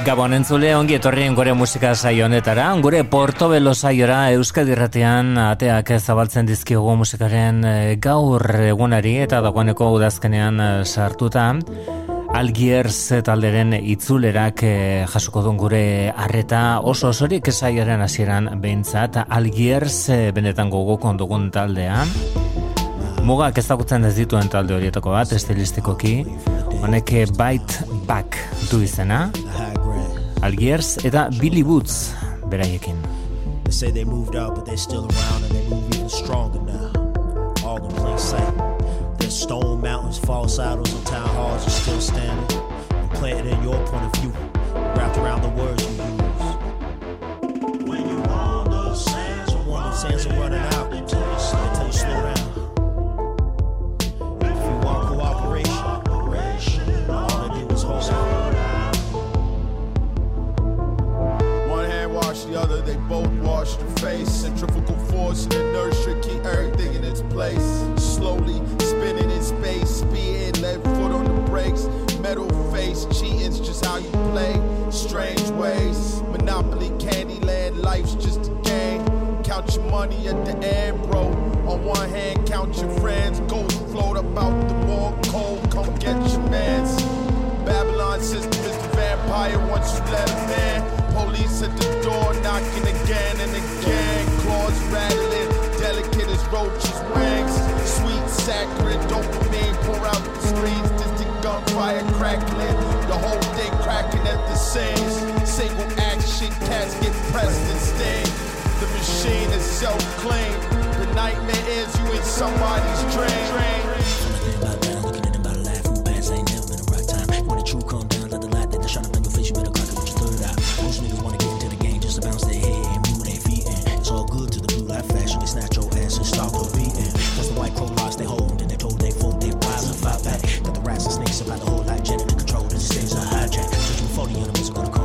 Gabon entzule ongi etorrien gure musika saio honetara, gure Portobelo saiora Euskadi Irratian ateak zabaltzen dizkigu musikaren eh, gaur egunari eta dagoeneko udazkenean eh, sartuta. Algiers talderen itzulerak eh, jasuko duen gure arreta oso osorik saioaren hasieran behintzat Algiers benetan gogoko ondugun taldea. Mugak ezagutzen ez dituen talde horietako bat, estilistikoki, honek Bite Back du izena. Algiers eta Billy Woods beraiekin. They say they moved out but they're still around and they move even stronger now. All in plain sight. There's stone mountains, false idols and town halls are still standing. And planted in your point of view, wrapped around the words you use. When you when those sands are running out, face. Centrifugal force and inertia keep everything in its place. Slowly spinning in space, speeding, left foot on the brakes. Metal face, cheating's just how you play. Strange ways, Monopoly, Candyland, life's just a game. Count your money at the end, bro. On one hand, count your friends. Ghosts float about the wall, cold, come get your mans. Babylon system is the vampire once you let him in. Police at the door knocking again and again. Claws rattling, delicate as roaches' wings. Sweet saccharine dopamine pour out the screens. Distant gunfire crackling. The whole thing cracking at the seams. Single action cats get pressed and sting. The machine is self-claimed. The nightmare is you in somebody's dream. Fly the whole lot, Janet to control the stage, are hijacked. Judgment for the universe, gonna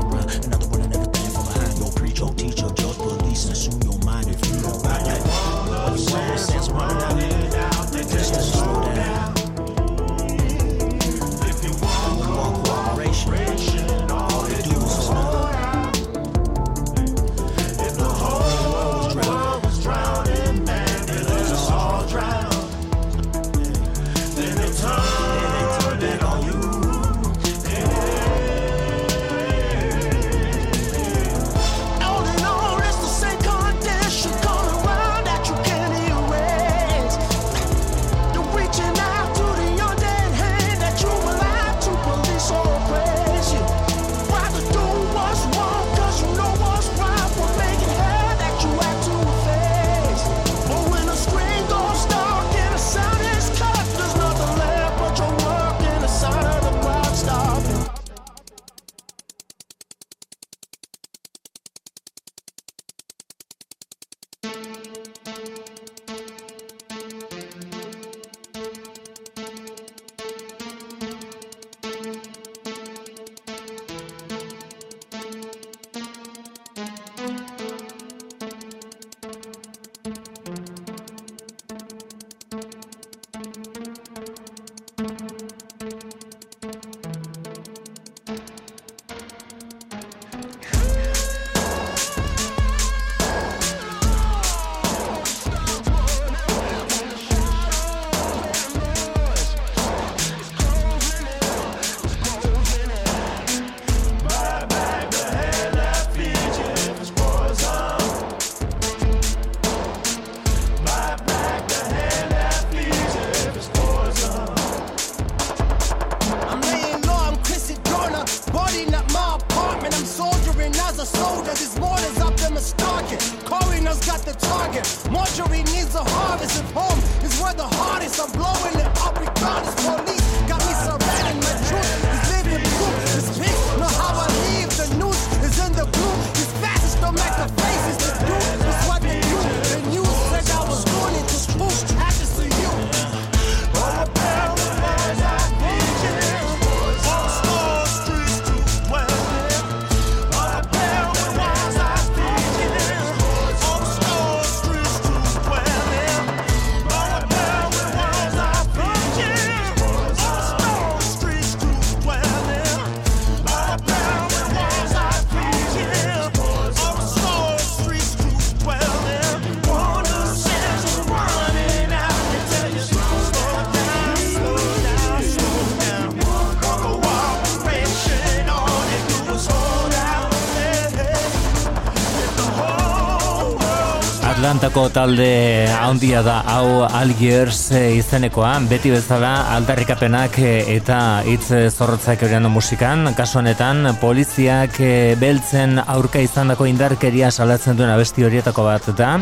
Atlantako talde handia da hau Algiers eh, izenekoa, beti bezala aldarrikapenak eh, eta hitz zorrotzak eurian musikan, kasu honetan poliziak eh, beltzen aurka izandako indarkeria salatzen duen abesti horietako bat da,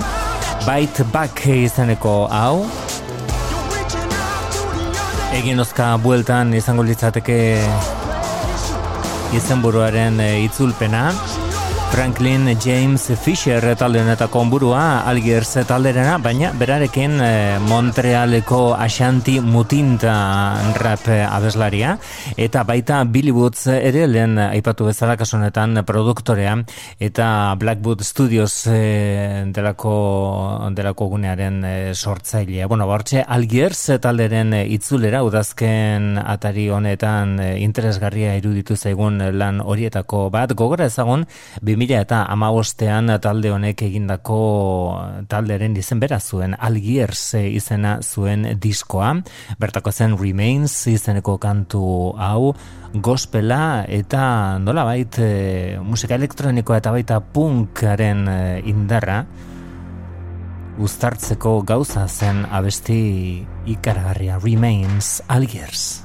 Bite Back izeneko hau, egin ozka bueltan izango litzateke izenburuaren itzulpena, Franklin James Fisher talde honetako onburua Algiers talderena, baina berarekin eh, Montrealeko Ashanti Mutinta rap abeslaria. Eta baita Billy Woods ere lehen aipatu bezala kasu honetan produktorea. Eta Blackwood Studios eh, delako delako gunearen eh, sortzailea. Bueno, bortxe Algiers talderen itzulera udazken atari honetan interesgarria iruditu zaigun lan horietako bat. Gogora ezagun 2000 eta amabostean talde honek egindako talderen izen bera zuen Algiers izena zuen diskoa. Bertako zen Remains izeneko kantu hau gospela eta nola bait e, musika elektronikoa eta baita punkaren e, indarra. Uztartzeko gauza zen abesti ikaragarria Remains Algiers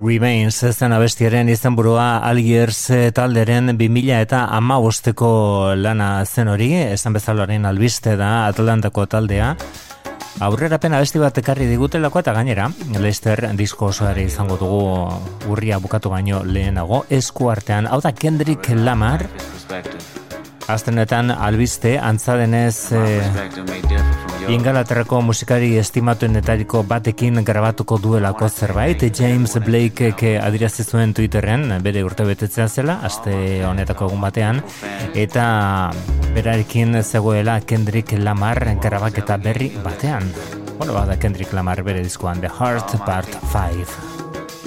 Remains zen abestiaren izenburua Algiers talderen 2000 eta ama lana zen hori, esan bezalaren albiste da Atlantako taldea. Aurrera pena abesti bat ekarri digutelako eta gainera, Lester disko osoare izango dugu urria bukatu baino lehenago, esku artean, hau da Kendrick Lamar, Aztenetan albiste, antzadenez e, Ingalaterrako musikari estimatuenetariko batekin grabatuko duelako zerbait. James Blake adirazi zuen Twitterren bere urte betetzea zela aste honetako egun batean. Eta berarekin zegoela Kendrick Lamar grabaketa berri batean. Bueno, bada Kendrick Lamar bere diskoan The Heart Part 5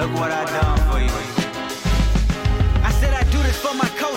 Look what I done.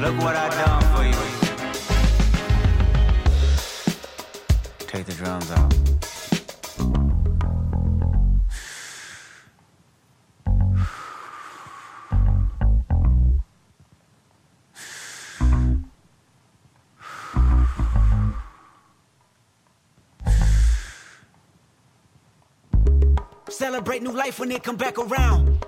Look what I done for you. Take the drums out. Celebrate new life when it come back around.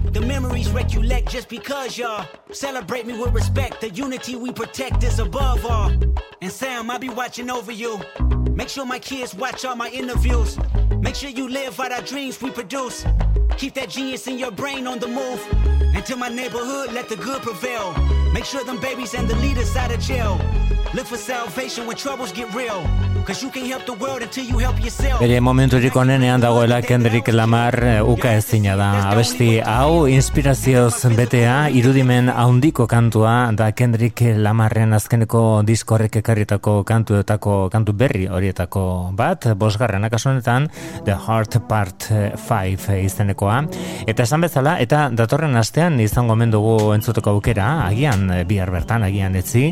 The memories recollect just because y'all celebrate me with respect. The unity we protect is above all. And Sam, I'll be watching over you. Make sure my kids watch all my interviews. Make sure you live out our dreams we produce. Keep that genius in your brain on the move. And to my neighborhood, let the good prevail. Make sure them babies and the leaders out of jail. Look for salvation when troubles get real. Bere momenturik onenean dagoela Kendrick Lamar eh, uka ezina da. Abesti hau inspirazioz betea irudimen haundiko kantua da Kendrick Lamarren azkeneko diskorrek ekarritako kantuetako kantu berri horietako bat, bosgarren akasonetan The Heart Part 5 izenekoa. Eta esan bezala, eta datorren astean izango mendugu entzuteko aukera, agian bihar bertan, agian etzi,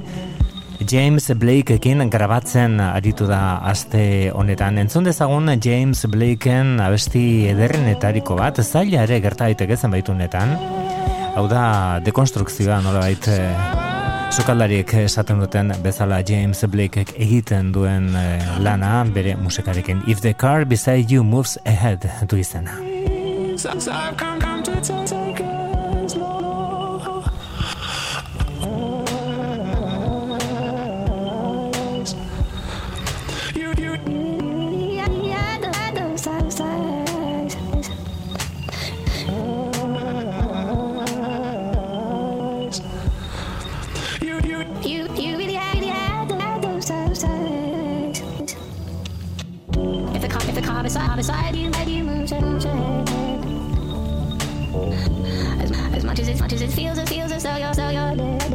James Blakeekin grabatzen aritu da aste honetan. Entzun dezagun James Blakeen abesti ederrenetariko bat, zaila ere gerta daiteke zenbaitunetan. Hau da dekonstrukzioa nola bait Zukaldariek eh, esaten duten bezala James Blakeek egiten duen eh, lana bere musikarekin. If the car beside you moves ahead du izena. you, you, you really had, had, had those times. If the car, if the is on the side, you might be. As, much as, as much as it feels, it feels as though you're, so you're dead.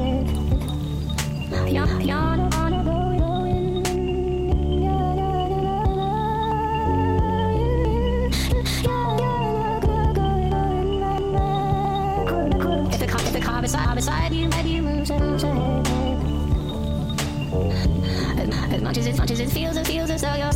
You're, you're, you're much as it, much as it feels, it feels as though you're,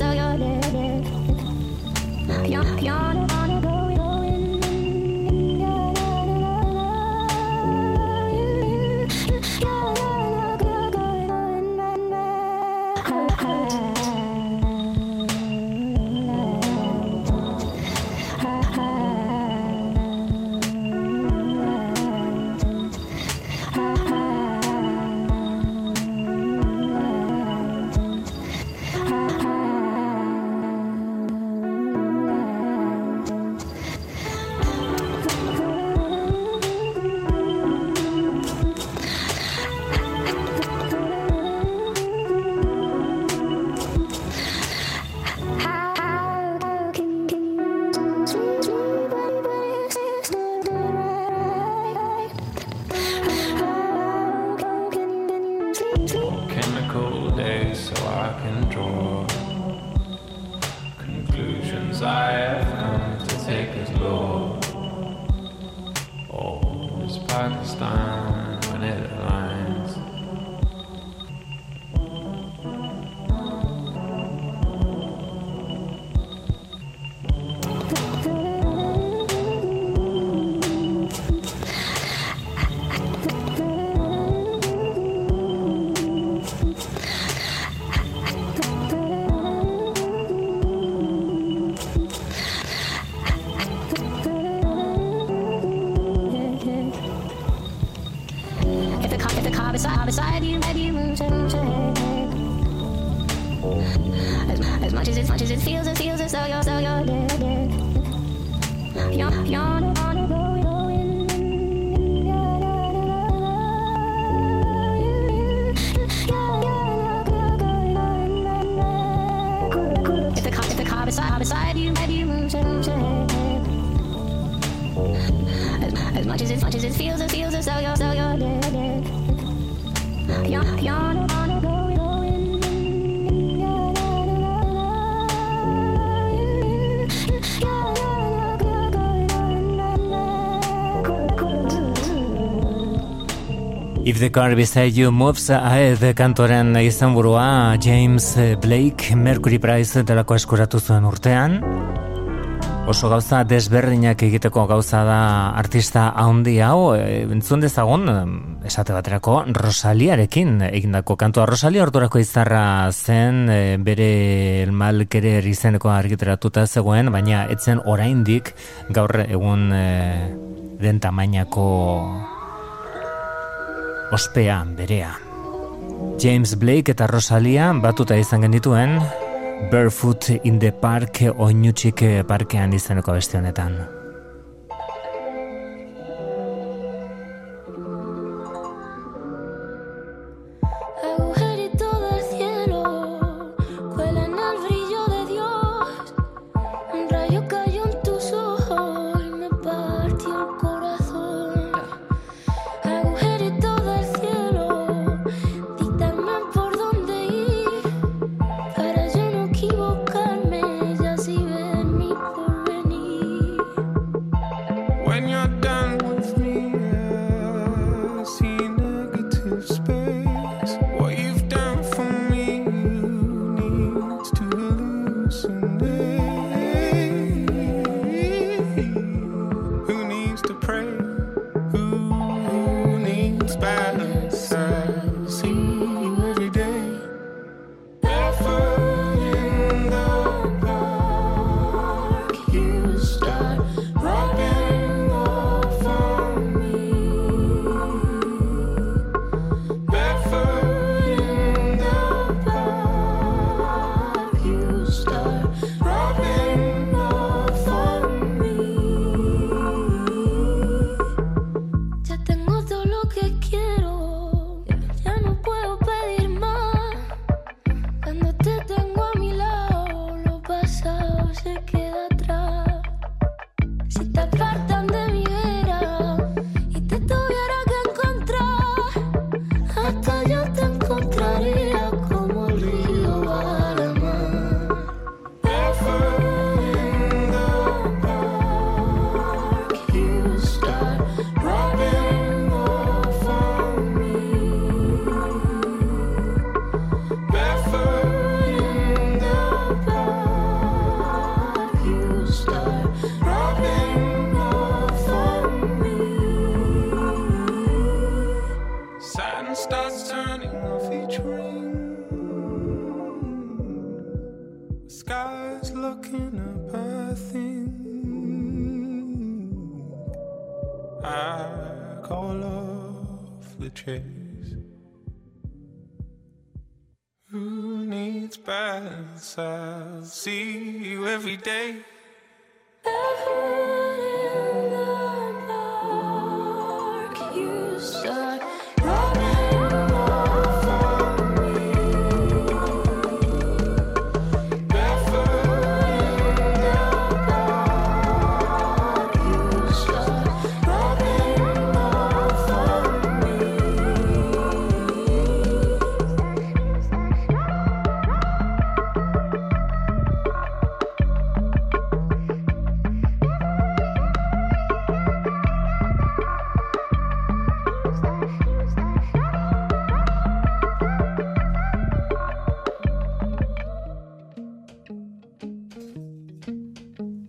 the car beside you moves ahead kantoren izan burua James Blake Mercury Prize delako eskuratu zuen urtean. Oso gauza desberdinak egiteko gauza da artista handi hau. E, entzun dezagun esate baterako Rosaliarekin egindako kantua. Rosalia ordurako izarra zen e, bere malkere izeneko argiteratuta zegoen baina etzen oraindik gaur egun e, den tamainako ospea berea. James Blake eta Rosalia batuta izan genituen Barefoot in the Park oinutxik parkean izeneko beste honetan.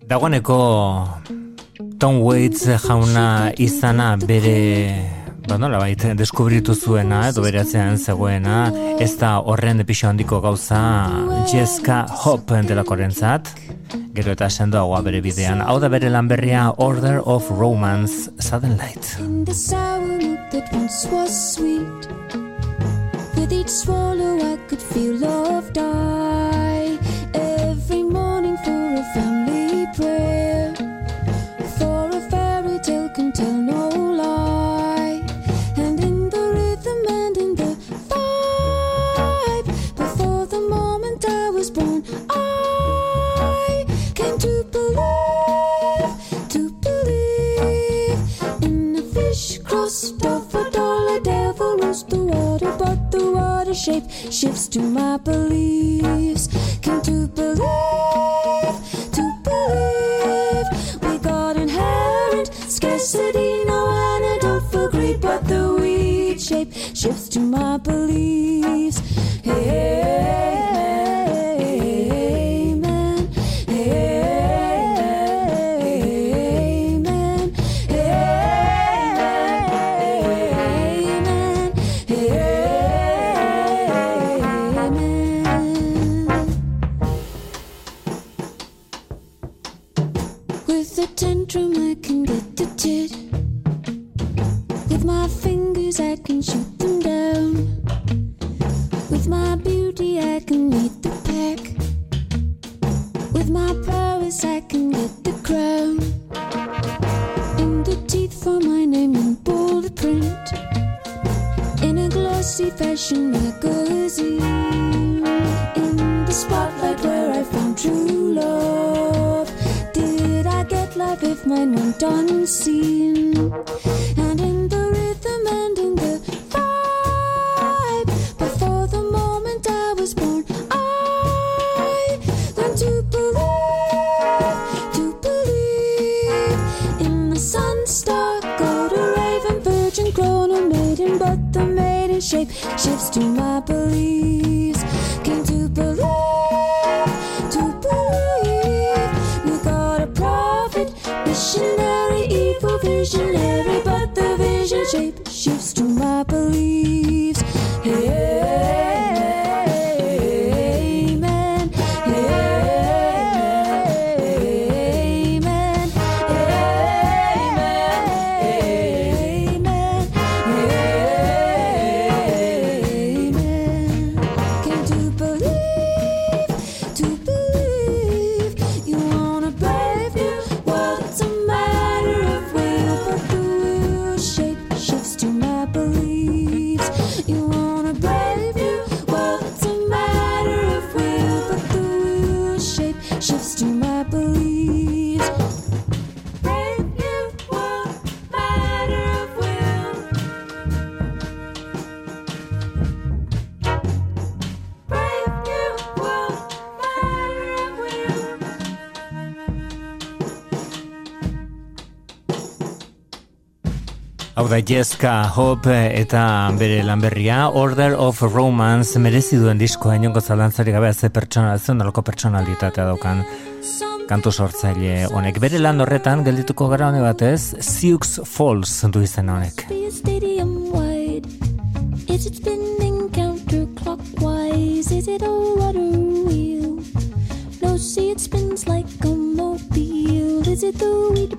Dagoeneko Tom Waits jauna izana bere ba nola baita, deskubritu zuena edo beratzean zegoena. Ez da horren depixo handiko gauza Jessica Hope entelakoren zat gero eta sendoagoa bere bidean. Hau da bere lanberria Order of Romance Sudden Light. In the sour that once was sweet With each swallow I could feel love die Jessica Hope eta bere lanberria Order of Romance merezi duen diskoa inongo zalantzari gabe ze pertsona zenolako pertsonalitatea daukan kantu sortzaile honek bere lan horretan geldituko gara hone batez Sioux Falls du izena honek Is it spinning counterclockwise? Is it a rudder wheel? No, see it spins like a mobile. Is it the wheat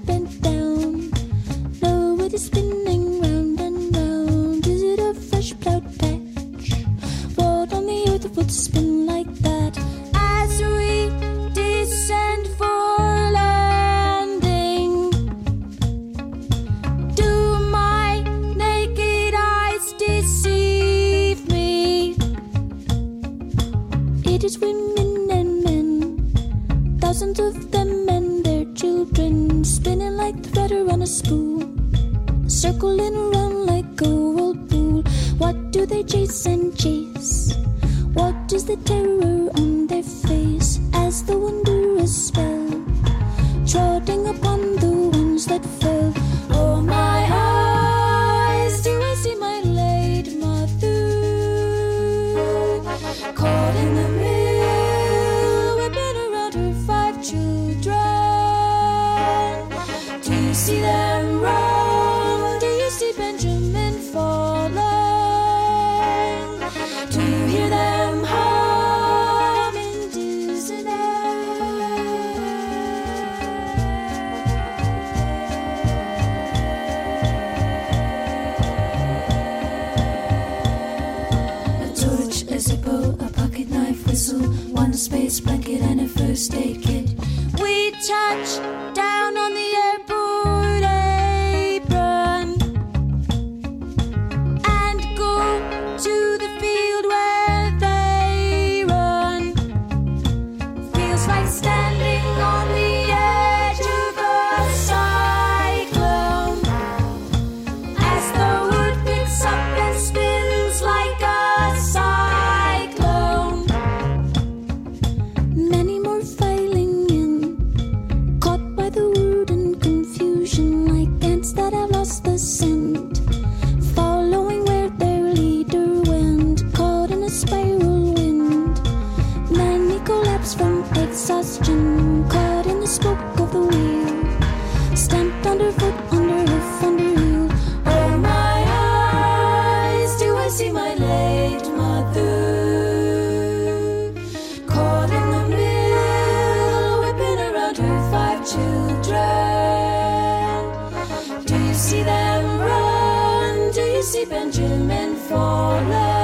Benjamin Fowler.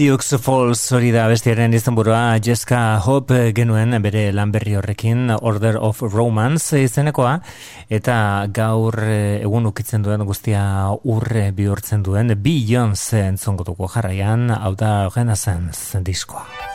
Sioux Falls hori da bestiaren izan burua Jessica Hope genuen bere lanberri horrekin Order of Romance izenekoa eta gaur eh, egun ukitzen duen guztia urre bihurtzen duen Beyoncé entzongotuko jarraian hau da Renaissance diskoa.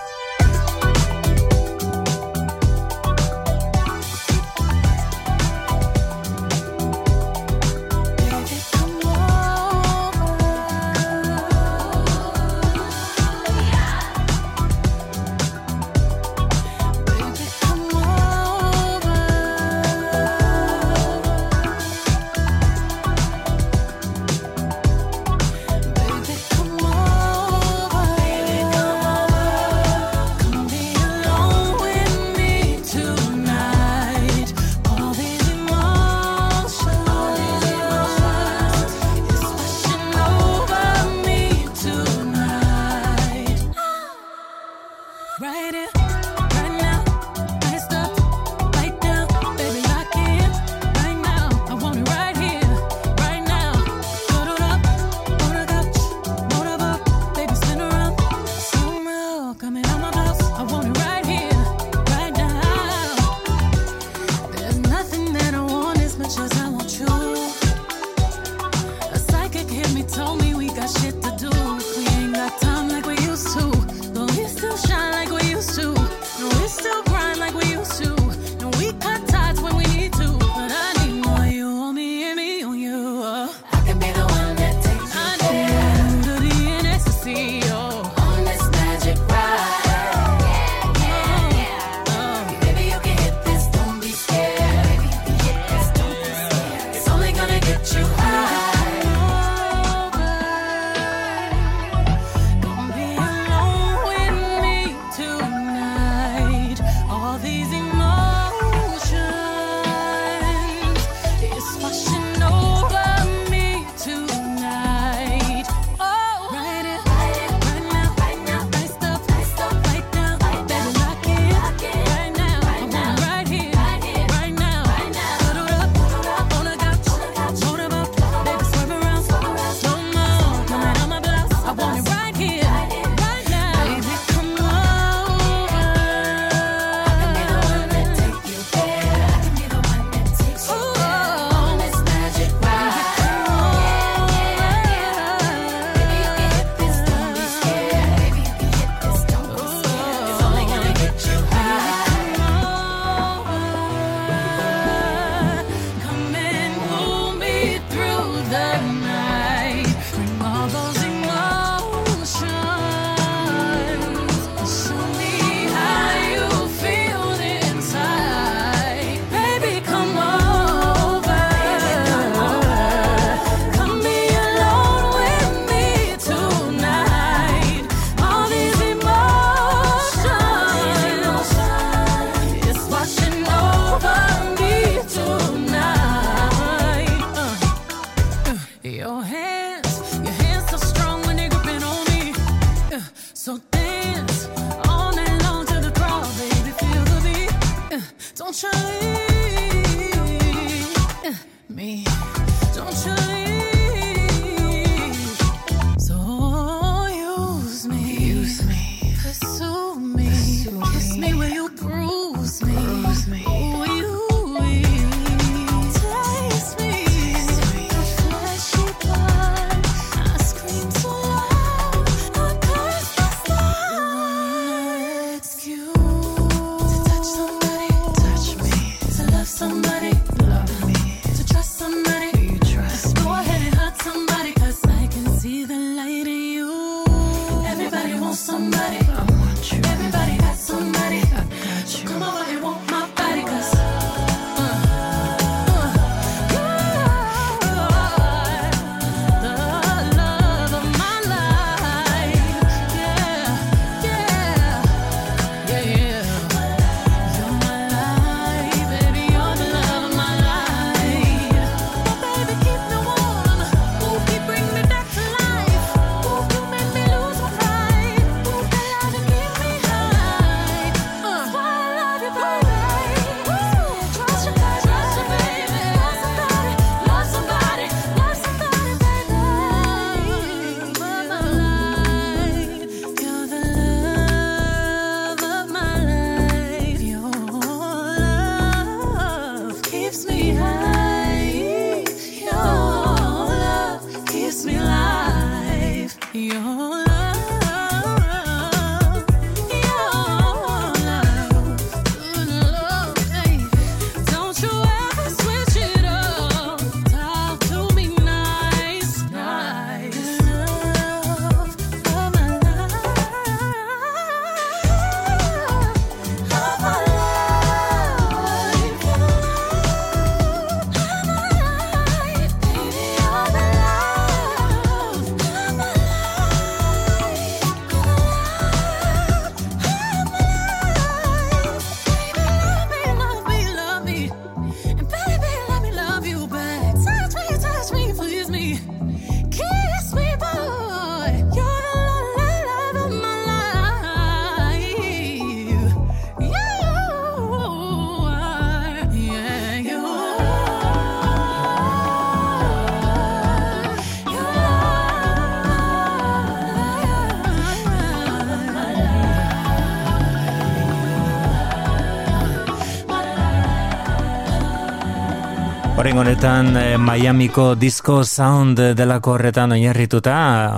Horen honetan eh, Miamiko disco sound delako horretan oinarrituta,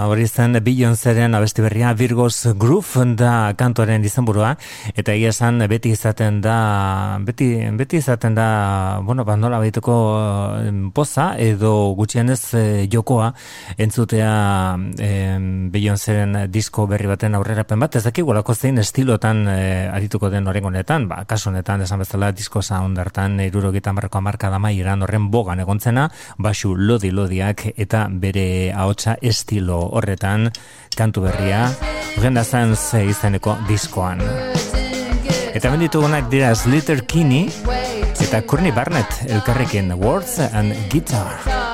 hori zen Beyoncéren abesti berria Virgos Groove da kantoren izenburua eta egia esan beti izaten da beti, beti izaten da bueno, ba nola baituko poza edo gutxienez eh, jokoa entzutea eh, Beyoncéren disco berri baten aurrerapen bat, ez dakigulako zein estilotan eh, arituko den horen honetan, ba, kasu honetan esan bezala disco sound hartan irurogitan marko amarka da iran horren bogan egontzena, basu lodi lodiak eta bere ahotsa estilo horretan kantu berria, horren da ze izeneko diskoan. Eta benditugunak dira Slater Kinney eta Courtney Barnett elkarrekin Words and Guitar.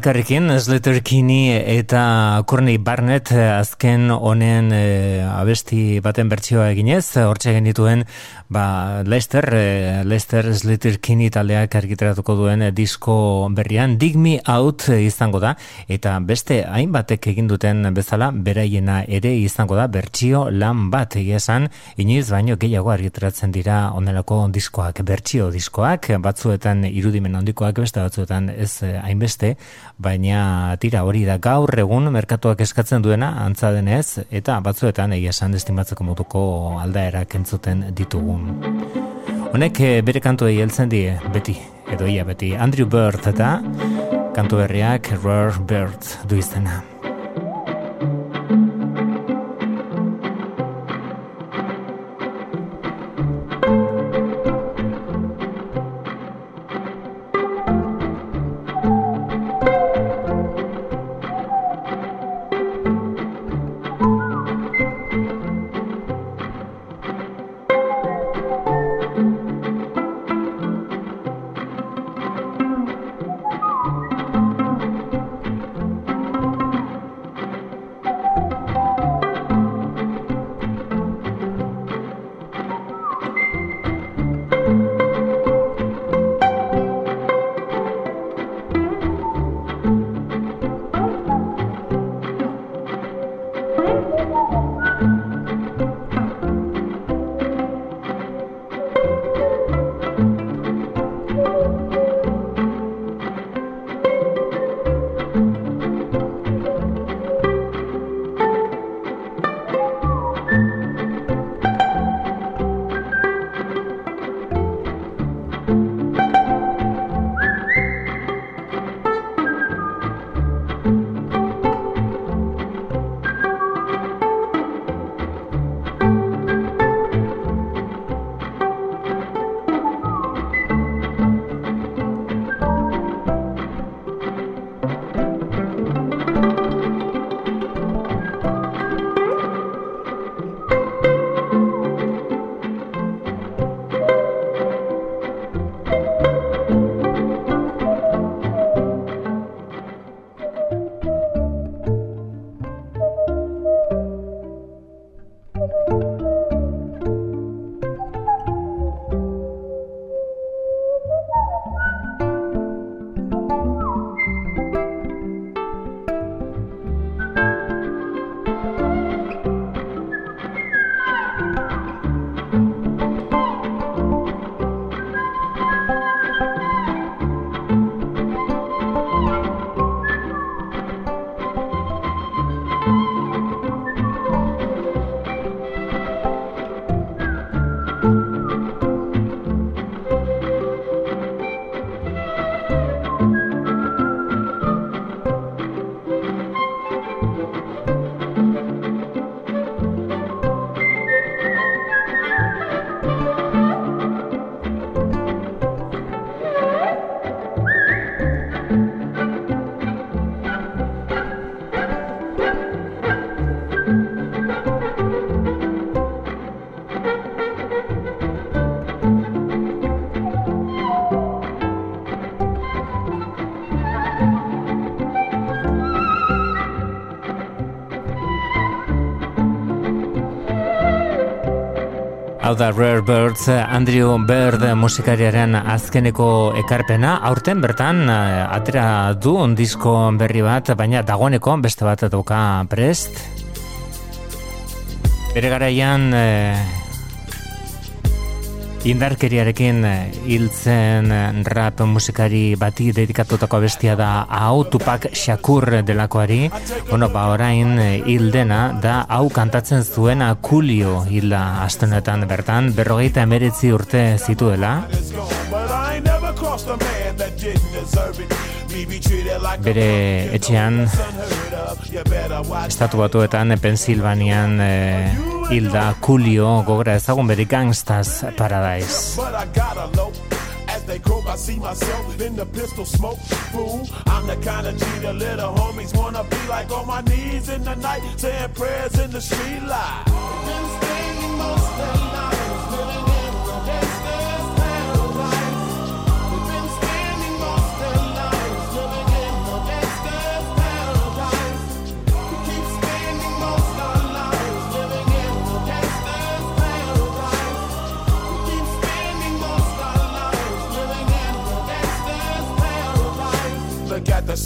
Elkarrekin, Slater Kinney eta Courtney Barnett azken honen e, abesti baten bertsioa eginez, hortxe genituen ba, Lester, e, Lester Slater Kinney taldeak argiteratuko duen e, disko berrian, Dig Me Out izango da, eta beste hainbatek egin duten bezala, beraiena ere izango da, bertsio lan bat esan, inoiz baino gehiago argiteratzen dira onelako diskoak, bertsio diskoak, batzuetan irudimen handikoak, beste batzuetan ez hainbeste, baina tira hori da gaur egun merkatuak eskatzen duena antza denez eta batzuetan egia esan estimatzeko moduko aldaerak entzuten ditugun. Honek eh, bere kantuei heltzen die beti edo ia beti Andrew Bird eta kantu berriak Rare Bird du izena. Hau da Rare Birds, Andrew Bird musikariaren azkeneko ekarpena, aurten bertan eh, atera du disko berri bat, baina dagoeneko beste bat eduka prest. Bere garaian eh, Indarkeriarekin eh, hiltzen eh, rap musikari bati dedikatutako bestia da hau Tupac Shakur delakoari. Bueno, ba orain eh, hildena da hau kantatzen zuena Kulio hilda astenetan bertan, berrogeita emeretzi urte zituela. Bere etxean estatu batuetan Pensilvanian hilda Kulio gogora ezagun beri Gangstas Paradise. They croak, I see myself in the pistol smoke. Fool, I'm the kind of G the little homies wanna be like on my knees in the night, saying prayers in the street light.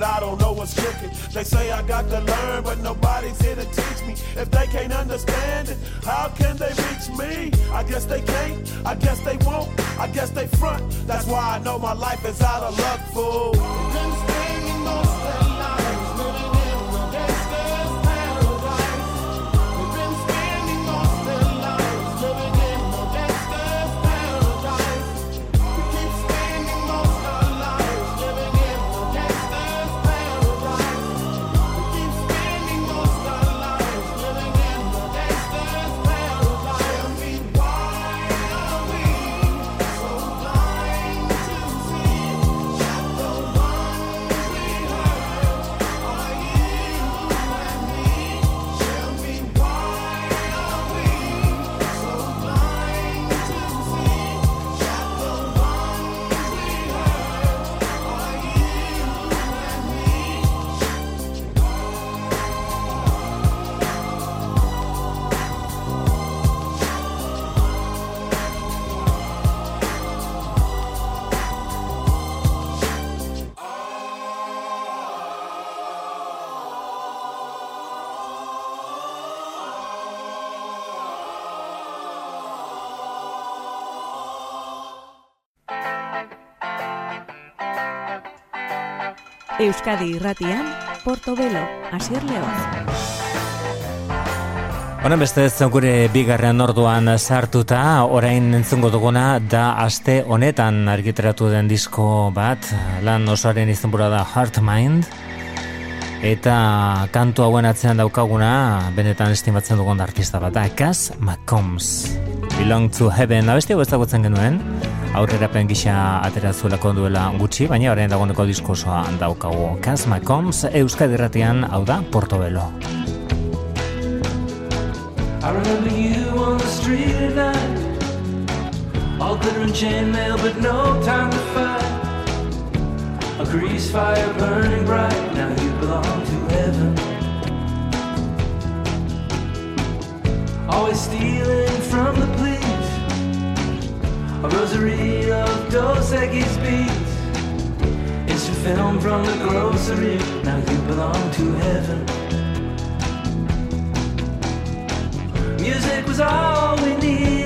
But I don't know what's cooking. They say I got to learn, but nobody's here to teach me. If they can't understand it, how can they reach me? I guess they can't, I guess they won't, I guess they front. That's why I know my life is out of luck, fool. Euskadi Irratian, Portobelo, Asier Leoz. Honen beste ez gure bigarren orduan sartuta, orain entzungo duguna da aste honetan argiteratu den disko bat, lan osoaren izenbura da Heart Mind, eta kantu hauen atzean daukaguna, benetan estimatzen dugun artista bat da, Cass McCombs. Belong to Heaven, abesti hau ezagutzen genuen, aurrerapen gisa atera zuelako duela gutxi, baina orain dagoeneko diskosoa daukagu. Kaz Macombs, Euskadi Ratian, hau da, Portobelo. I remember you on the street at night All glitter and chainmail but no time to fight A grease fire burning bright Now you belong to heaven Always stealing from the A rosary of Dos Equis beads. It's a film from the grocery. Now you belong to heaven. Music was all we needed.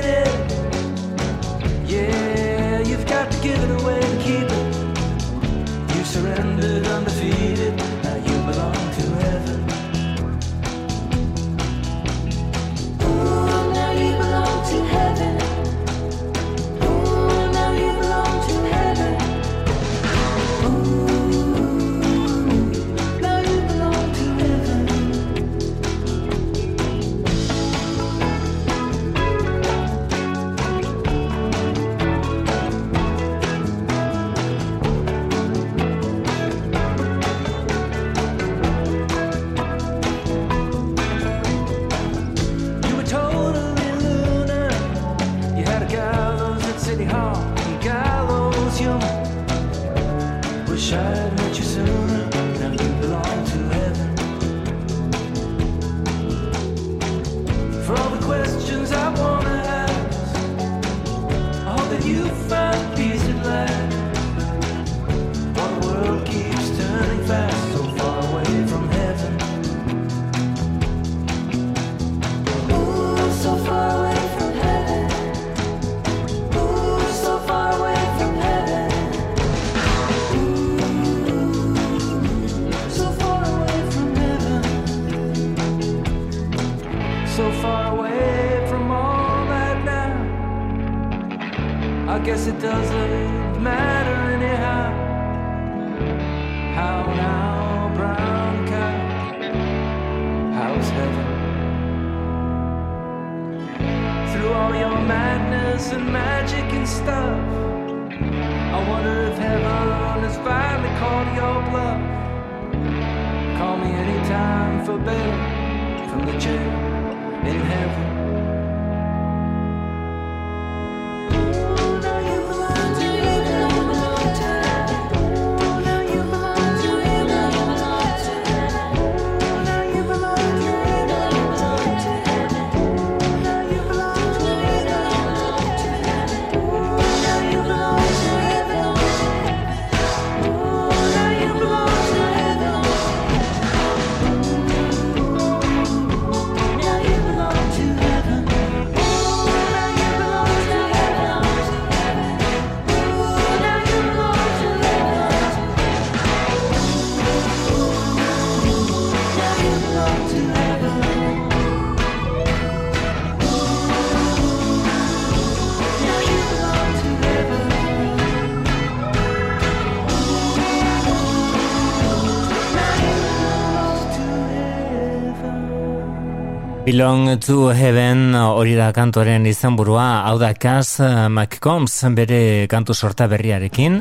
Belong to Heaven hori da kantoren izenburua, hau da Cass eh, McCombs bere kantu sorta berriarekin.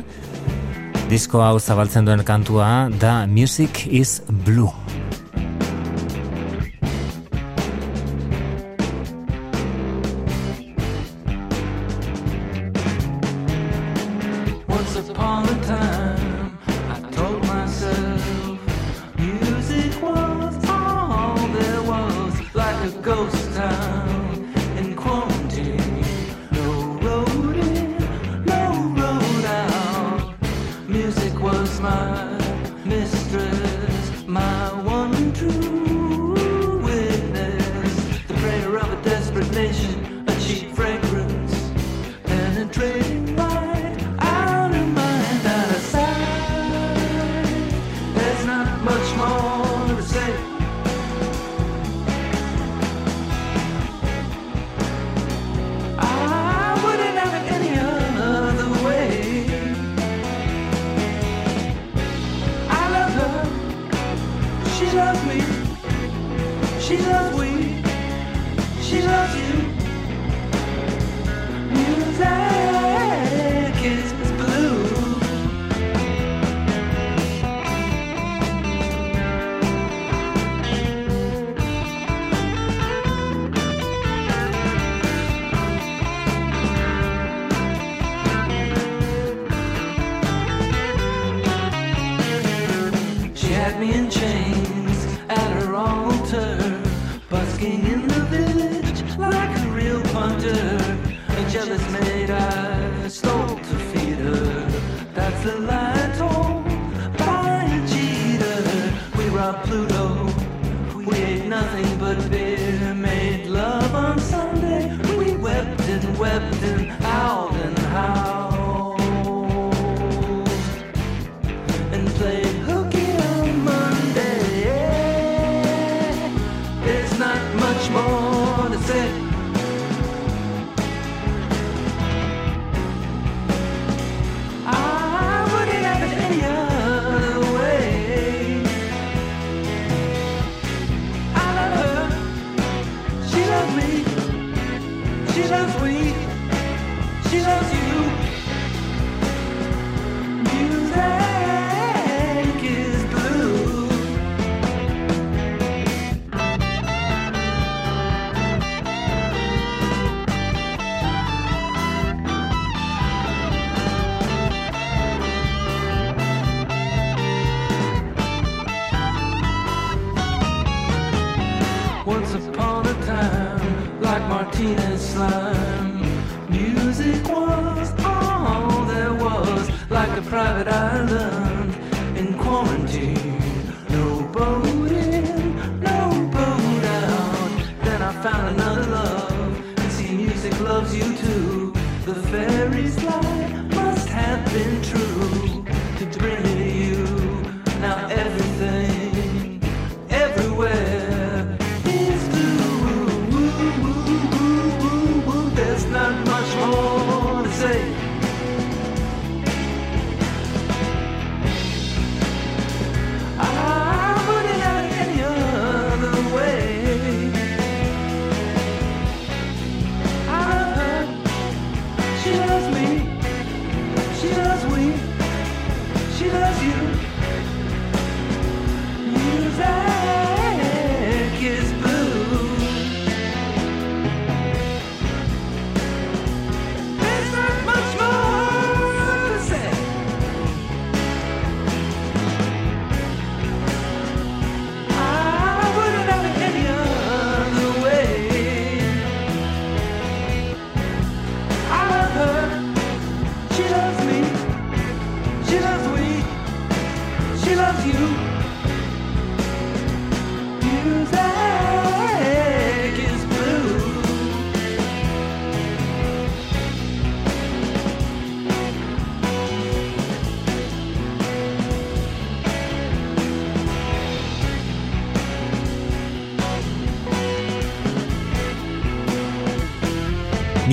Disko hau zabaltzen duen kantua da Music is Blue.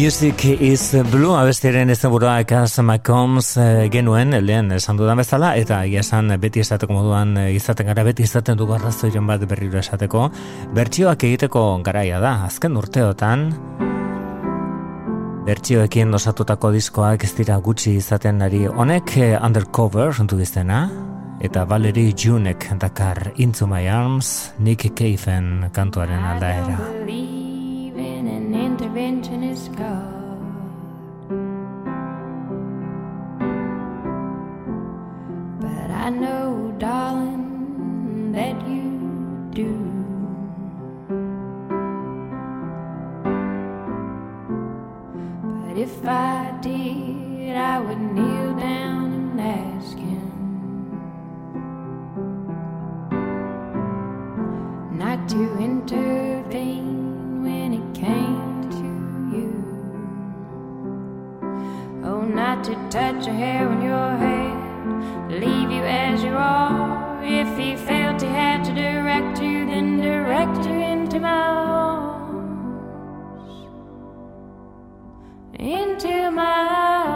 Music is Blue abestiren izenburua Cass McCombs eh, genuen, lehen esan dudan bezala, eta egia esan beti esateko moduan eh, izaten gara, beti izaten du arrazoiren bat berriro esateko. Bertsioak egiteko garaia da, azken urteotan, bertsioekin osatutako diskoak ez dira gutxi izaten ari honek eh, Undercover du izena, eta Valerie Junek dakar Into My Arms, Nick Caven kantuaren aldaera. I don't believe in an interventionist God. But I know, darling, that you do. But if I did, I would kneel down and ask him. not to intervene when it came Oh, not to touch a hair on your head, leave you as you are. If he felt he had to direct you, then direct you into my arms. Into my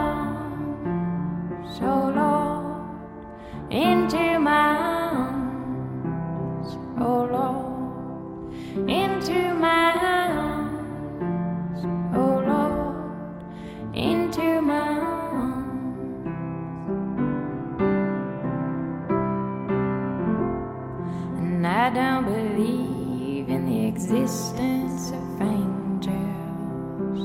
arms, oh Lord, into my arms, oh Lord into my I don't believe in the existence of angels.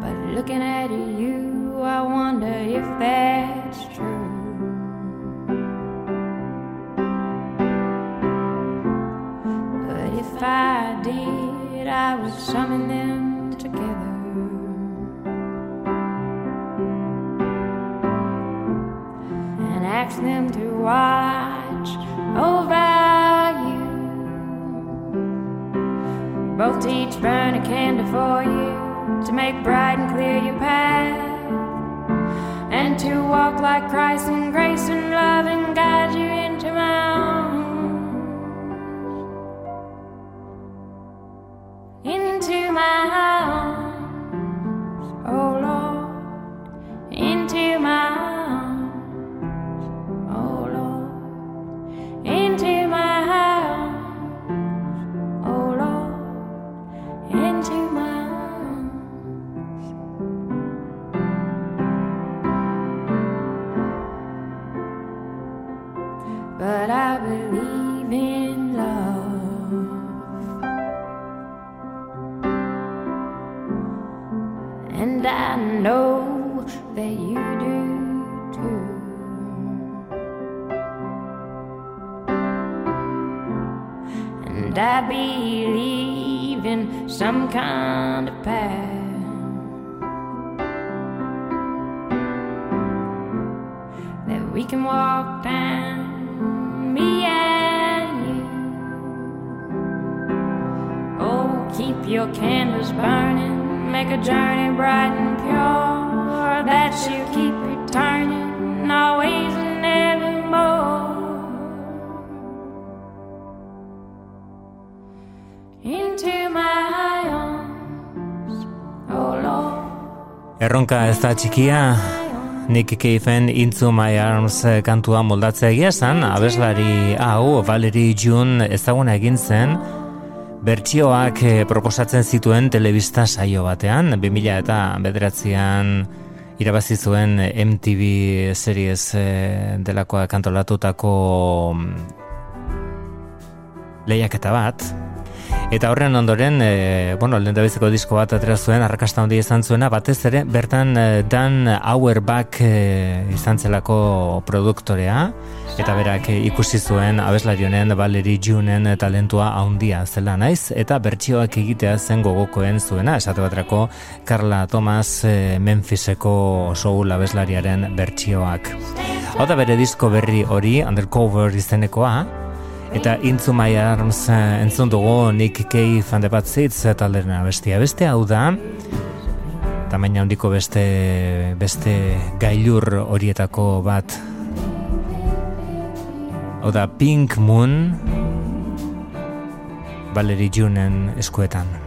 But looking at you, I wonder if that's true. But if I did, I would summon them together. Ask them to watch over you. Both to each burn a candle for you to make bright and clear your path. And to walk like Christ in grace and love and guide you into Erronka ez da txikia, Nick Cave-en Into My Arms eh, kantua moldatzea egia esan, abeslari hau, Valerie June ezaguna egin zen, bertsioak eh, proposatzen zituen telebista saio batean, 2000 eta bederatzean irabazi zuen MTV series eh, delakoa kantolatutako mm, lehiaketa bat, Eta horren ondoren, e, bueno, lehen disko bat atera zuen, arrakasta handia izan zuena, batez ere, bertan eh, Dan Auerbach e, izan zelako produktorea, eta berak e, ikusi zuen abeslarionen Valerie Junen talentua handia zela naiz, eta bertsioak egitea zen gogokoen zuena, esate batrako Carla Thomas e, Memphiseko soul abeslariaren bertsioak. Hau da bere disko berri hori, Undercover izenekoa, Eta Into My Arms eh, entzun dugu Nick Cave and the Bad Seeds talderena bestia. Beste hau da, tamaina handiko beste, beste gailur horietako bat. Hau da Pink Moon, Valerie Junen eskuetan.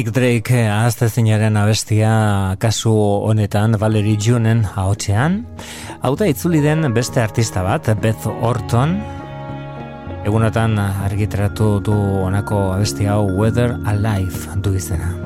Nick Drake ahazte zinaren abestia kasu honetan Valerie Junen ahotsean. Hau da itzuli den beste artista bat, Beth Orton. Egunotan argitaratu du honako abestia hau Weather Alive du izena.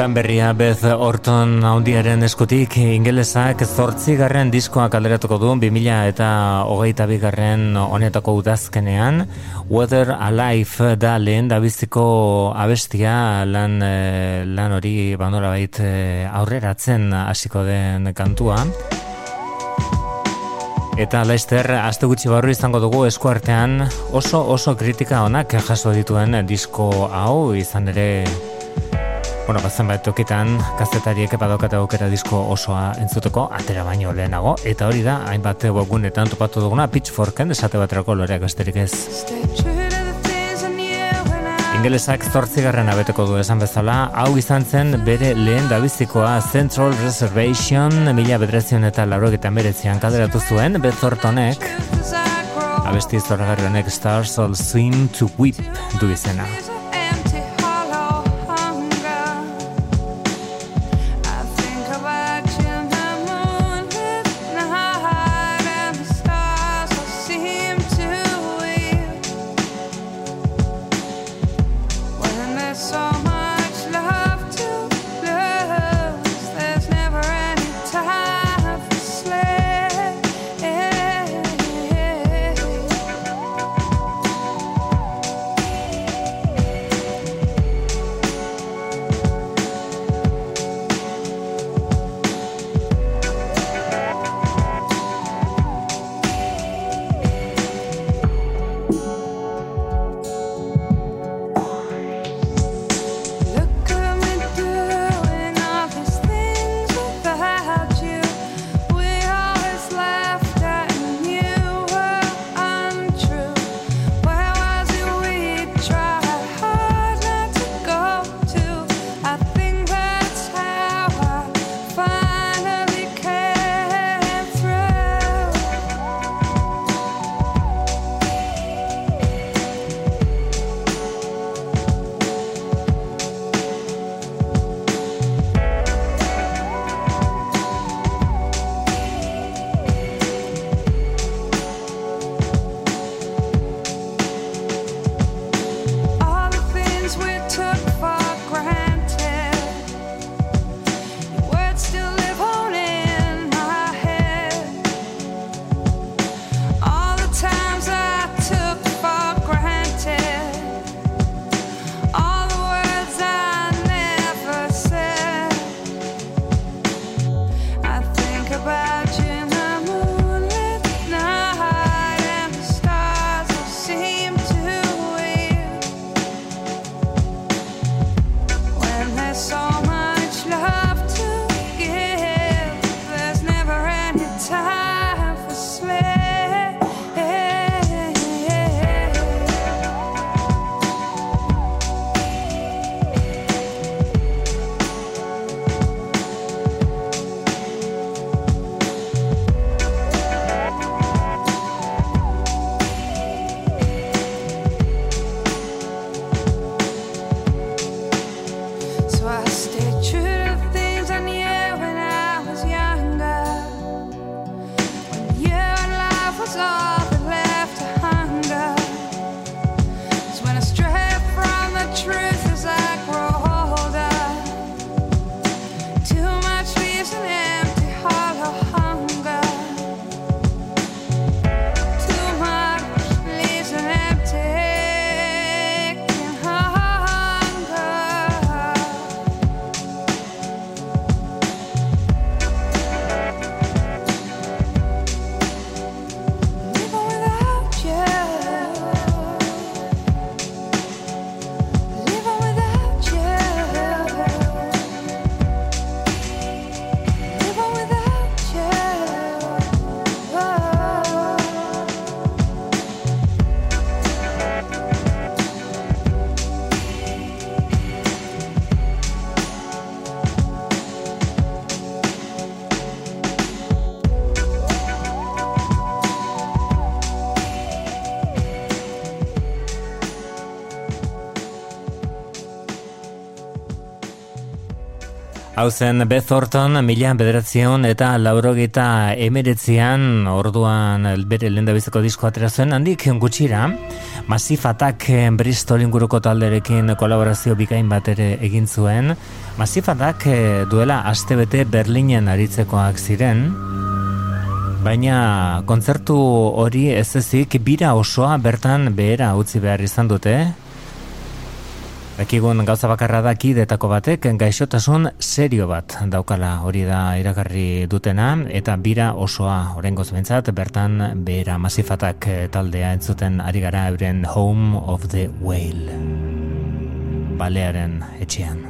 Lan berria Beth Orton handiaren eskutik ingelesak zortzigarren diskoa kalderatuko du 2000 eta hogeita bigarren honetako udazkenean. Weather Alive da lehen da biziko abestia lan, eh, lan hori bandora bait eh, aurreratzen hasiko den kantua. Eta Lester, aste gutxi barru izango dugu eskuartean oso oso kritika onak jaso dituen disko hau izan ere Bueno, bazen bat tokitan, kazetariek badokate aukera disko osoa entzuteko, atera baino lehenago, eta hori da, hainbat webgunetan topatu duguna, pitchforken, esate baterako loreak besterik ez. Ingelesak zortzigarren abeteko du esan bezala, hau izan zen bere lehen dabizikoa Central Reservation mila bedrezion eta laurogetan beretzian kaderatu zuen, bezortonek, abesti zorgarri honek Stars All Swim to Whip du izena. Hau zen Beth Thornton mila bederatzion eta laurogeita emeretzian orduan bere lendabizeko disko atera zuen handik gutxira Massive Attack Bristol inguruko talderekin kolaborazio bikain bat ere egin zuen. Massive Attack eh, duela astebete Berlinen aritzekoak ziren. Baina kontzertu hori ez ezik bira osoa bertan behera utzi behar izan dute Bekigun gauza bakarra da kidetako batek gaixotasun serio bat daukala. Hori da iragarri dutena eta bira osoa. Orengoz bentsat bertan behera masifatak taldea entzuten ari gara euren Home of the Whale. Balearen etxean.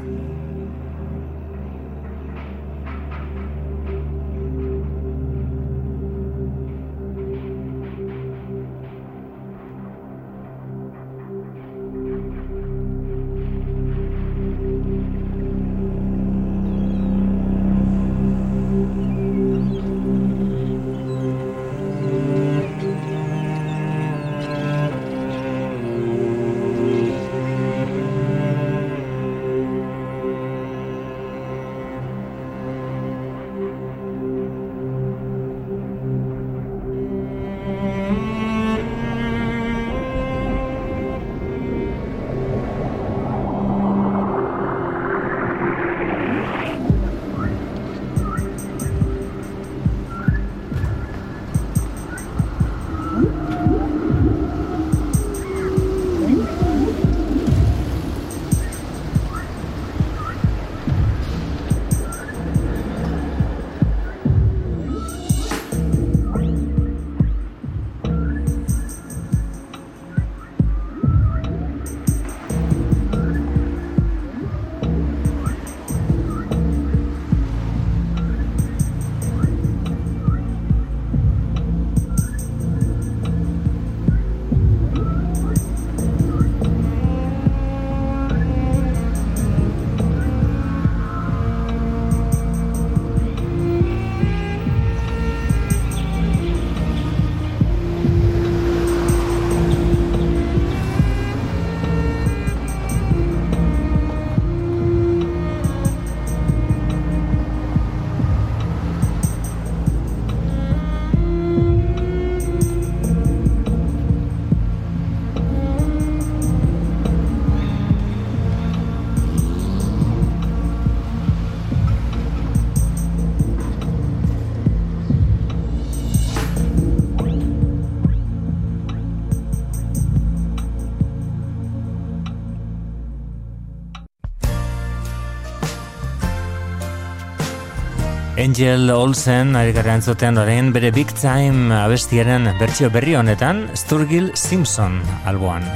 Angel Olsen ari gara entzuten orain bere Big Time abestiaren bertsio berri honetan Sturgill Simpson alboan.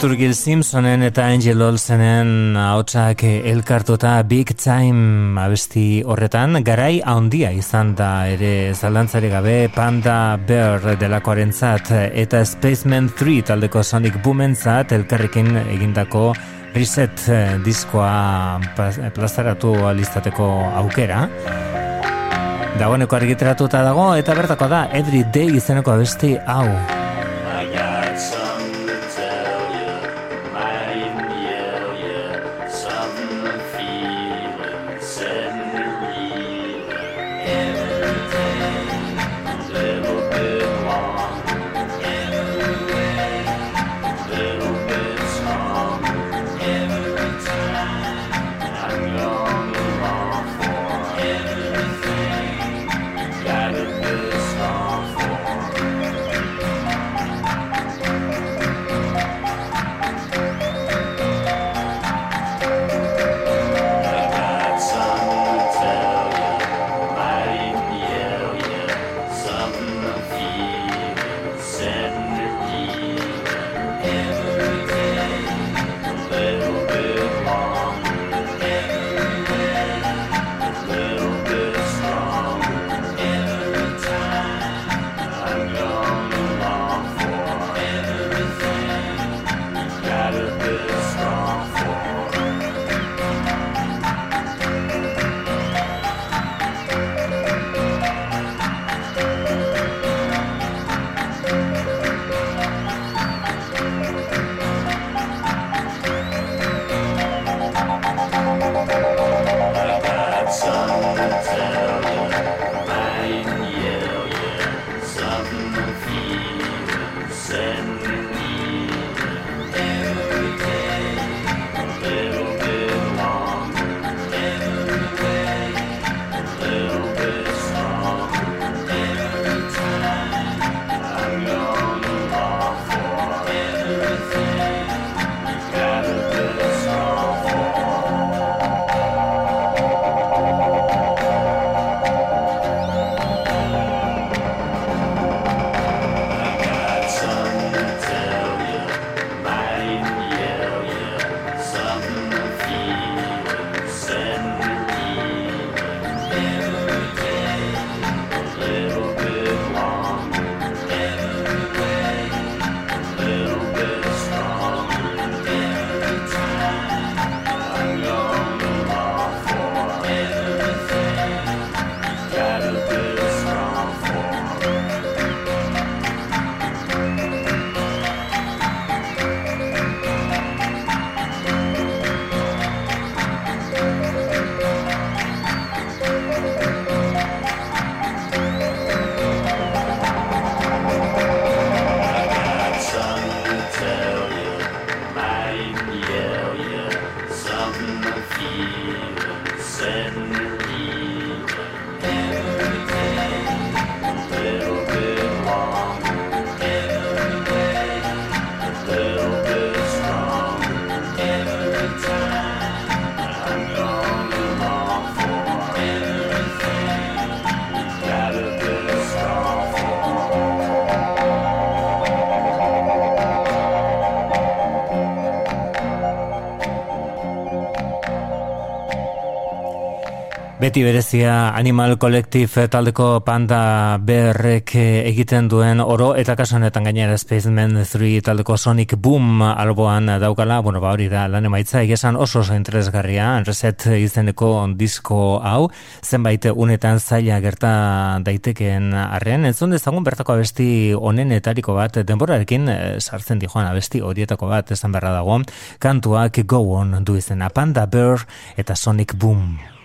Sturgill Simpsonen eta Angel Olsenen ahotsak elkartuta Big Time abesti horretan. Garai handia izan da ere zalantzari gabe Panda Bear delakoaren zat eta Spaceman 3 taldeko Sonic Boomen zat elkarrekin egindako Reset diskoa plazaratu alistateko aukera. Dagoeneko argitratuta dago eta bertako da Every Day izeneko abesti hau. beti berezia Animal Collective eh, taldeko panda berrek eh, egiten duen oro. Eta kasanetan gainera Spaceman 3 taldeko Sonic Boom alboan daukala, bueno, ba hori da lan emaitza. Egesan oso oso interesgarria. Reset izeneko disko hau. Zenbait unetan zaila gerta daitekeen arren, entzun dezagun bertako abesti honen etariko bat denborarekin eh, sartzen dijoan abesti horietako bat esan berra dago, kantuak Go On du izena. Panda Bear eta Sonic Boom.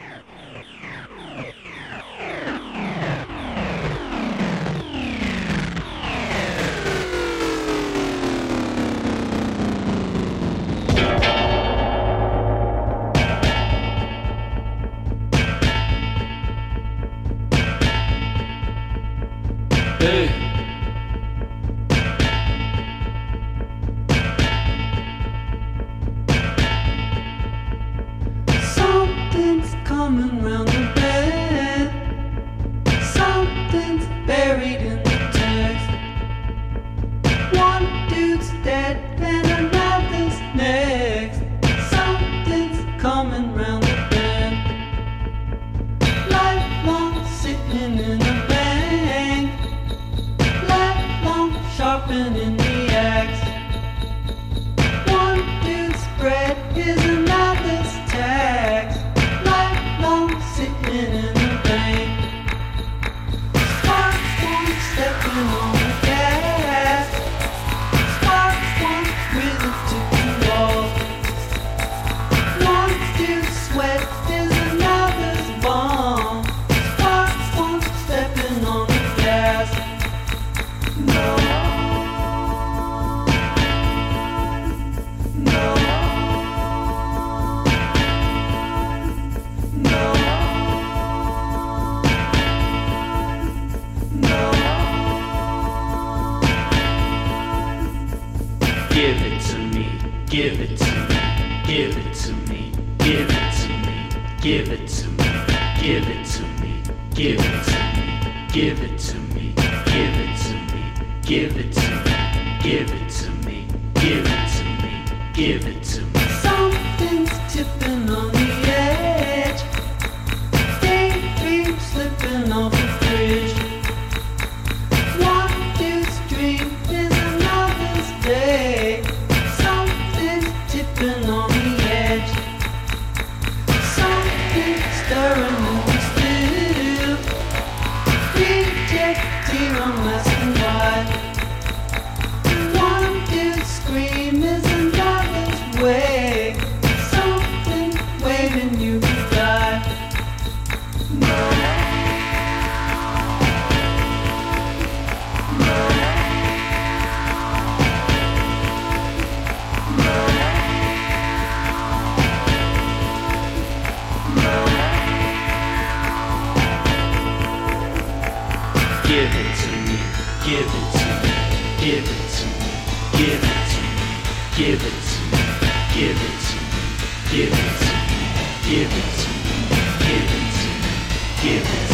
kid.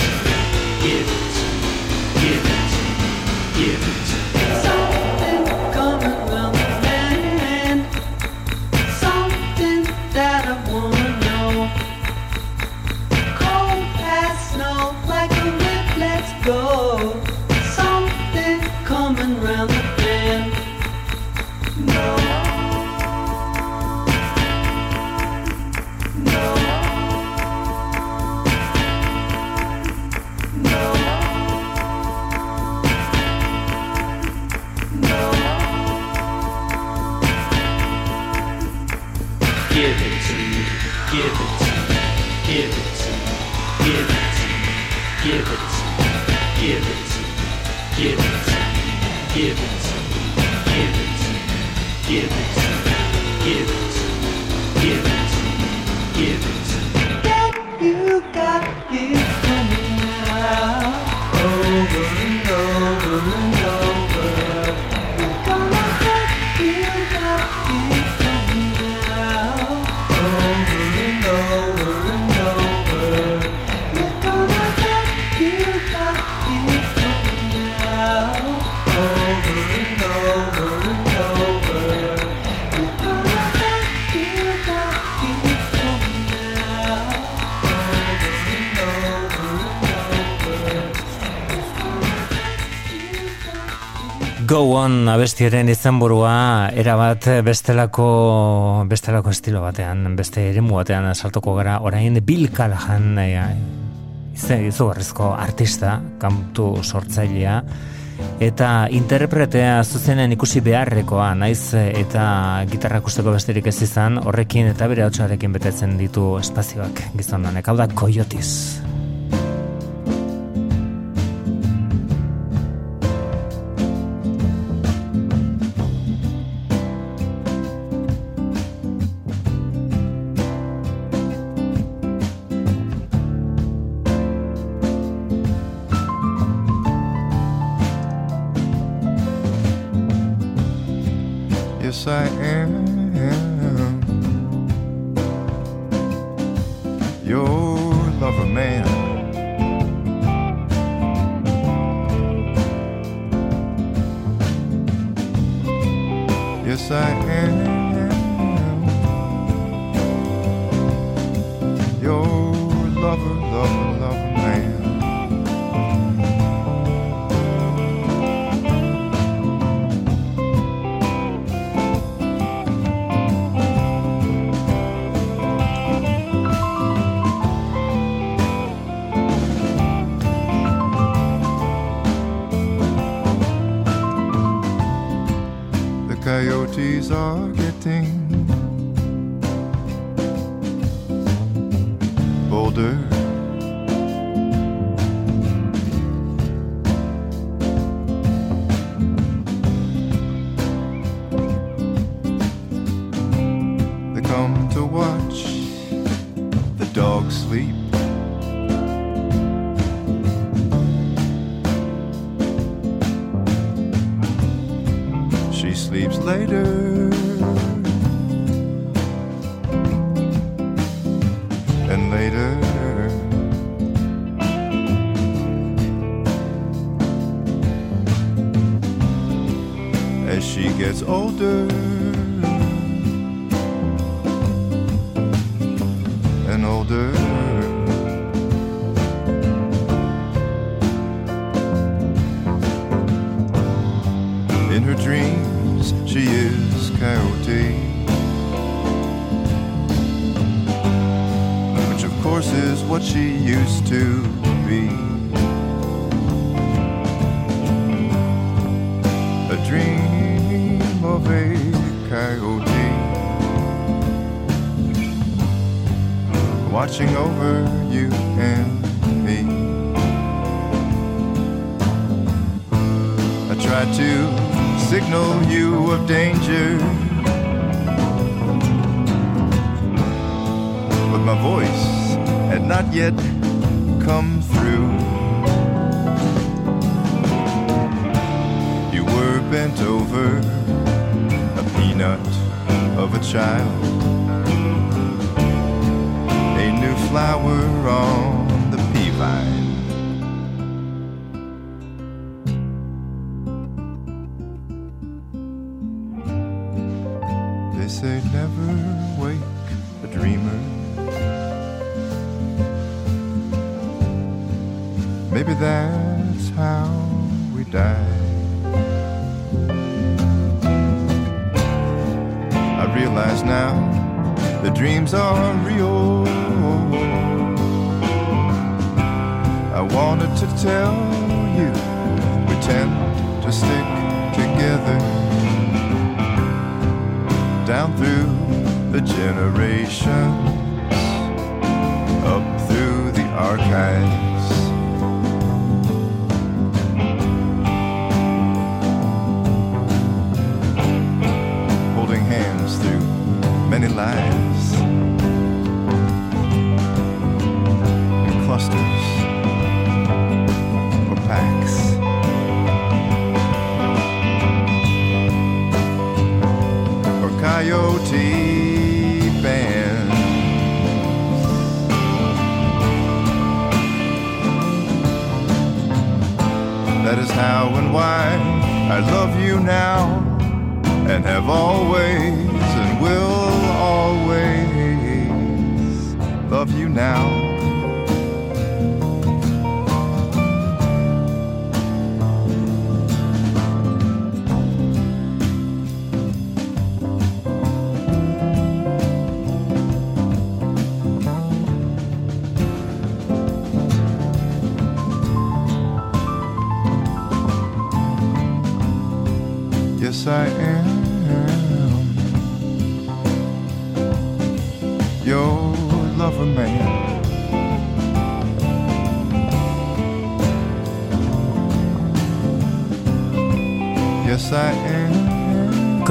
abestiaren izenburua erabat bestelako bestelako estilo batean, beste eremu batean saltoko gara. Orain Bill Callahan izugarrizko artista, kantu sortzailea eta interpretea zuzenen ikusi beharrekoa naiz eta gitarra akusteko besterik ez izan horrekin eta bere hotxarekin betetzen ditu espazioak gizon honek. Hau da Coyotes.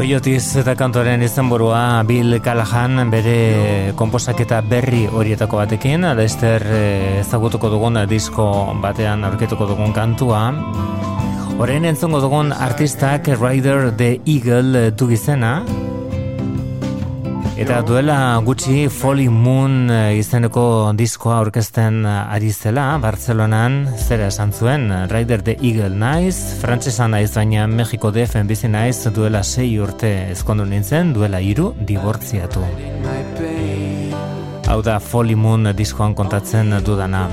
Coyotes eta kantoren izenburua Bill Callahan bere komposaketa berri horietako batekin Alester eh, ezagutuko dugun disko batean aurketuko dugun kantua. Horen entzongo dugun artistak Rider the Eagle eh, du gizena. Eta duela gutxi Folly Moon eh, izeneko diskoa aurkezten eh, ari zela, Bartzelonan zera esan zuen, Rider the Eagle naiz, frantsesan naiz baina Mexiko defen bizi naiz duela sei urte ezkondu nintzen, duela hiru dibortziatu. Hau da Folly Moon diskoan kontatzen dudana.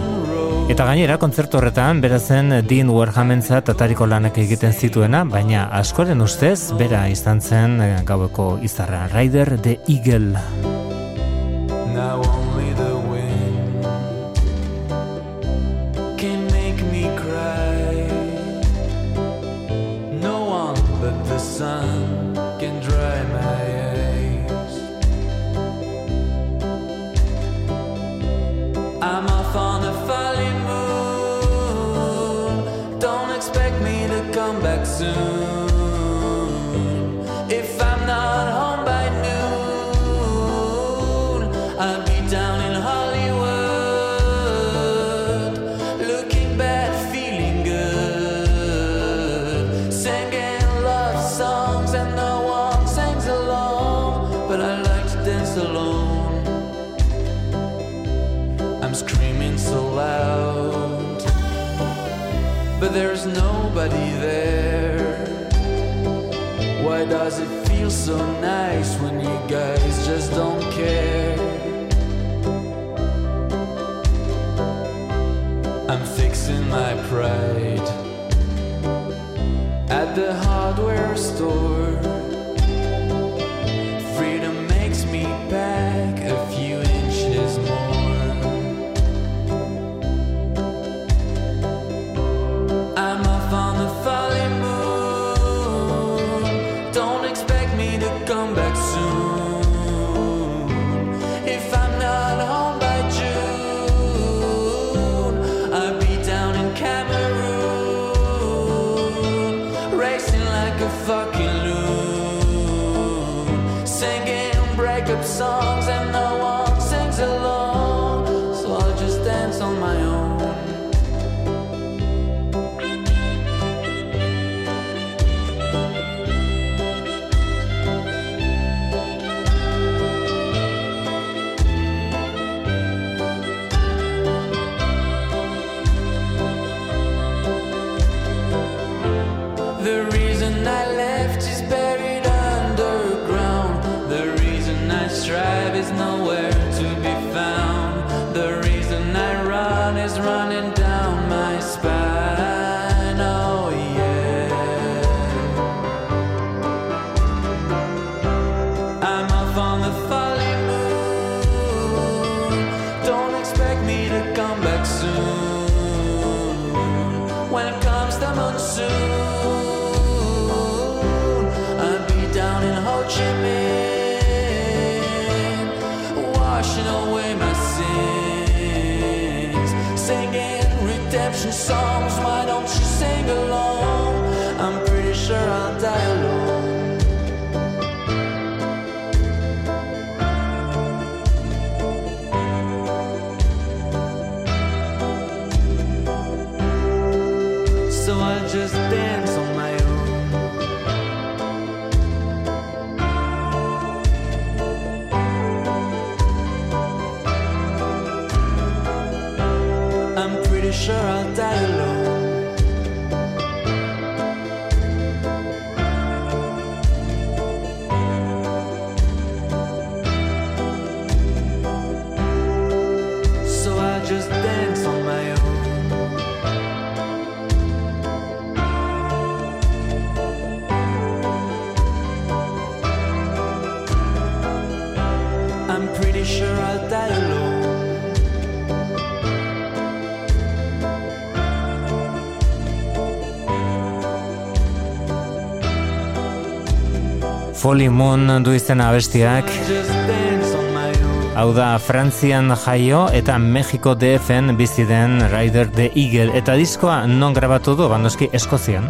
Eta gainera, kontzertu horretan, berazen Dean Warhamentzat atariko lanak egiten zituena, baina askoren ustez, bera izan zen eh, gaueko izarra, Rider the Eagle. so nice when you guys just don't care. I'm fixing my pride at the hardware store. Holy Moon du izena abestiak. Hau da, Frantzian jaio eta Mexiko DFN bizi den Rider the Eagle eta diskoa non grabatu du, bandoski Eskozian.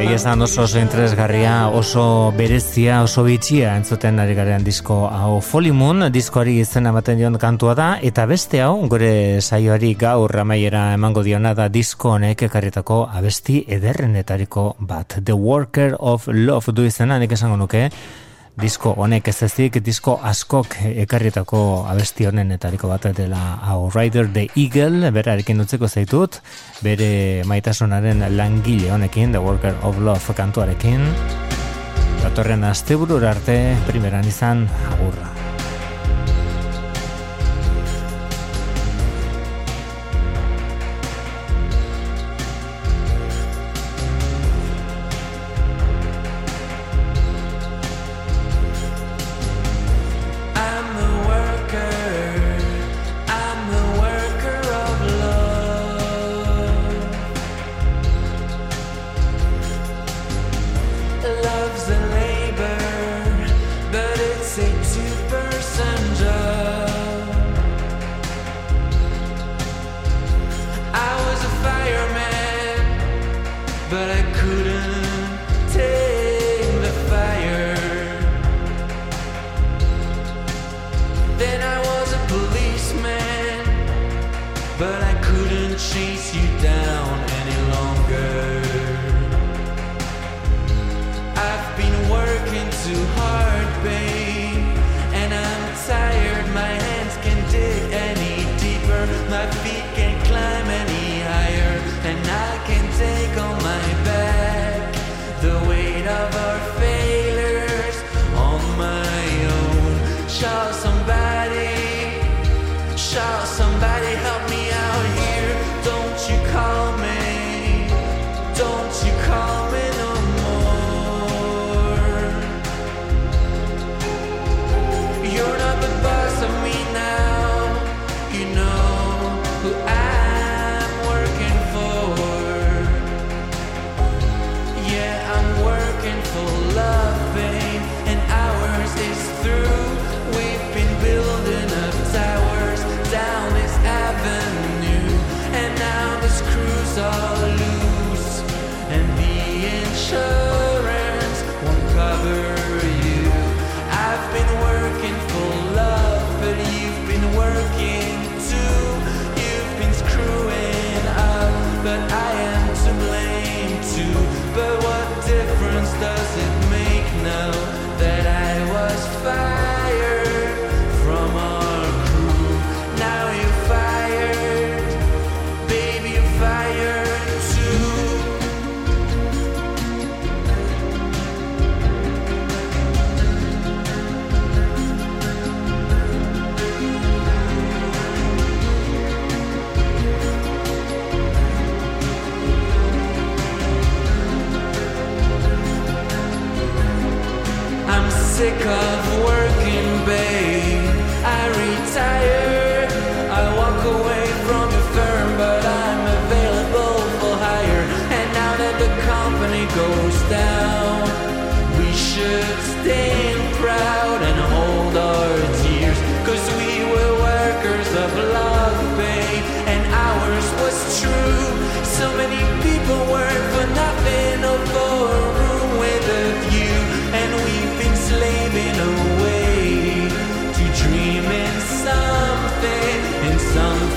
Egia esan oso oso interesgarria, oso berezia, oso bitxia entzuten ari garean disko hau Folimun, diskoari izena ematen dion kantua da, eta beste hau, gure saioari gaur amaiera emango diona da disko honek ekarritako abesti ederrenetariko bat. The Worker of Love du izena, nik esango nuke, disko honek ez ezik, disko askok ekarritako abesti honen etariko bat dela hau Rider the Eagle, berarekin utzeko zaitut, bere maitasunaren langile honekin, The Worker of Love kantuarekin, datorren asteburur arte, primeran izan, agurra.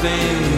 everything.